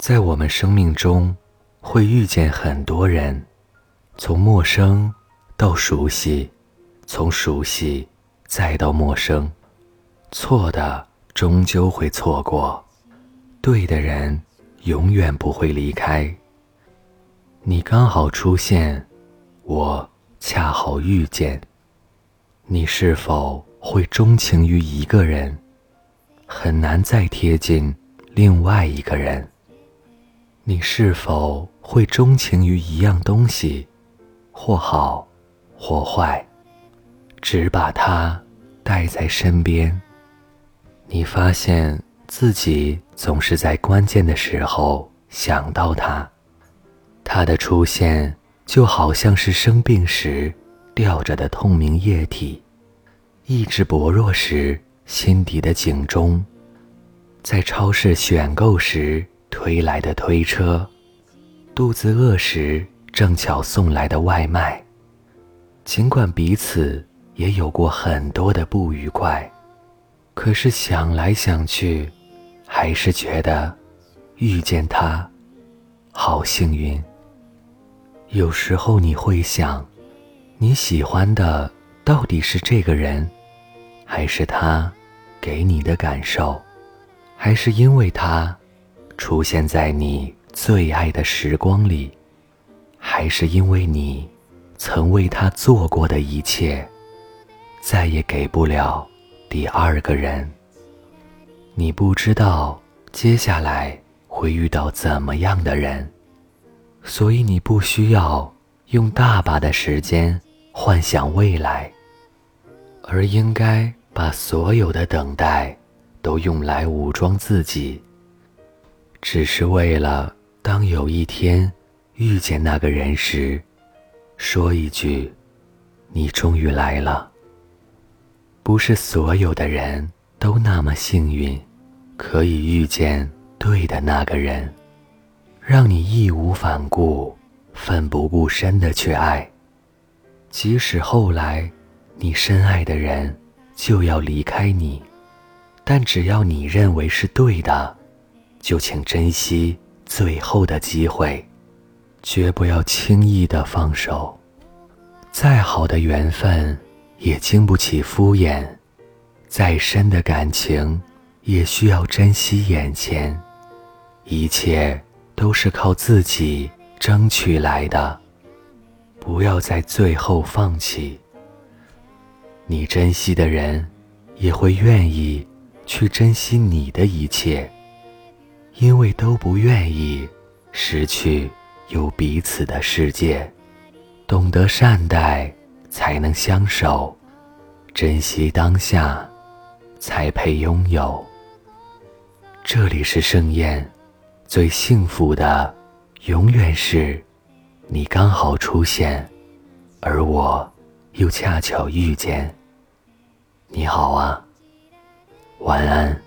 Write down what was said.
在我们生命中，会遇见很多人，从陌生到熟悉，从熟悉再到陌生，错的终究会错过，对的人永远不会离开。你刚好出现，我恰好遇见。你是否会钟情于一个人？很难再贴近另外一个人。你是否会钟情于一样东西，或好，或坏，只把它带在身边？你发现自己总是在关键的时候想到它，它的出现就好像是生病时吊着的透明液体，意志薄弱时。心底的警钟，在超市选购时推来的推车，肚子饿时正巧送来的外卖。尽管彼此也有过很多的不愉快，可是想来想去，还是觉得遇见他好幸运。有时候你会想，你喜欢的到底是这个人，还是他？给你的感受，还是因为他出现在你最爱的时光里，还是因为你曾为他做过的一切，再也给不了第二个人。你不知道接下来会遇到怎么样的人，所以你不需要用大把的时间幻想未来，而应该。把所有的等待都用来武装自己，只是为了当有一天遇见那个人时，说一句：“你终于来了。”不是所有的人都那么幸运，可以遇见对的那个人，让你义无反顾、奋不顾身的去爱，即使后来你深爱的人。就要离开你，但只要你认为是对的，就请珍惜最后的机会，绝不要轻易的放手。再好的缘分也经不起敷衍，再深的感情也需要珍惜眼前。一切都是靠自己争取来的，不要在最后放弃。你珍惜的人，也会愿意去珍惜你的一切，因为都不愿意失去有彼此的世界。懂得善待，才能相守；珍惜当下，才配拥有。这里是盛宴，最幸福的，永远是你刚好出现，而我又恰巧遇见。你好啊，晚安。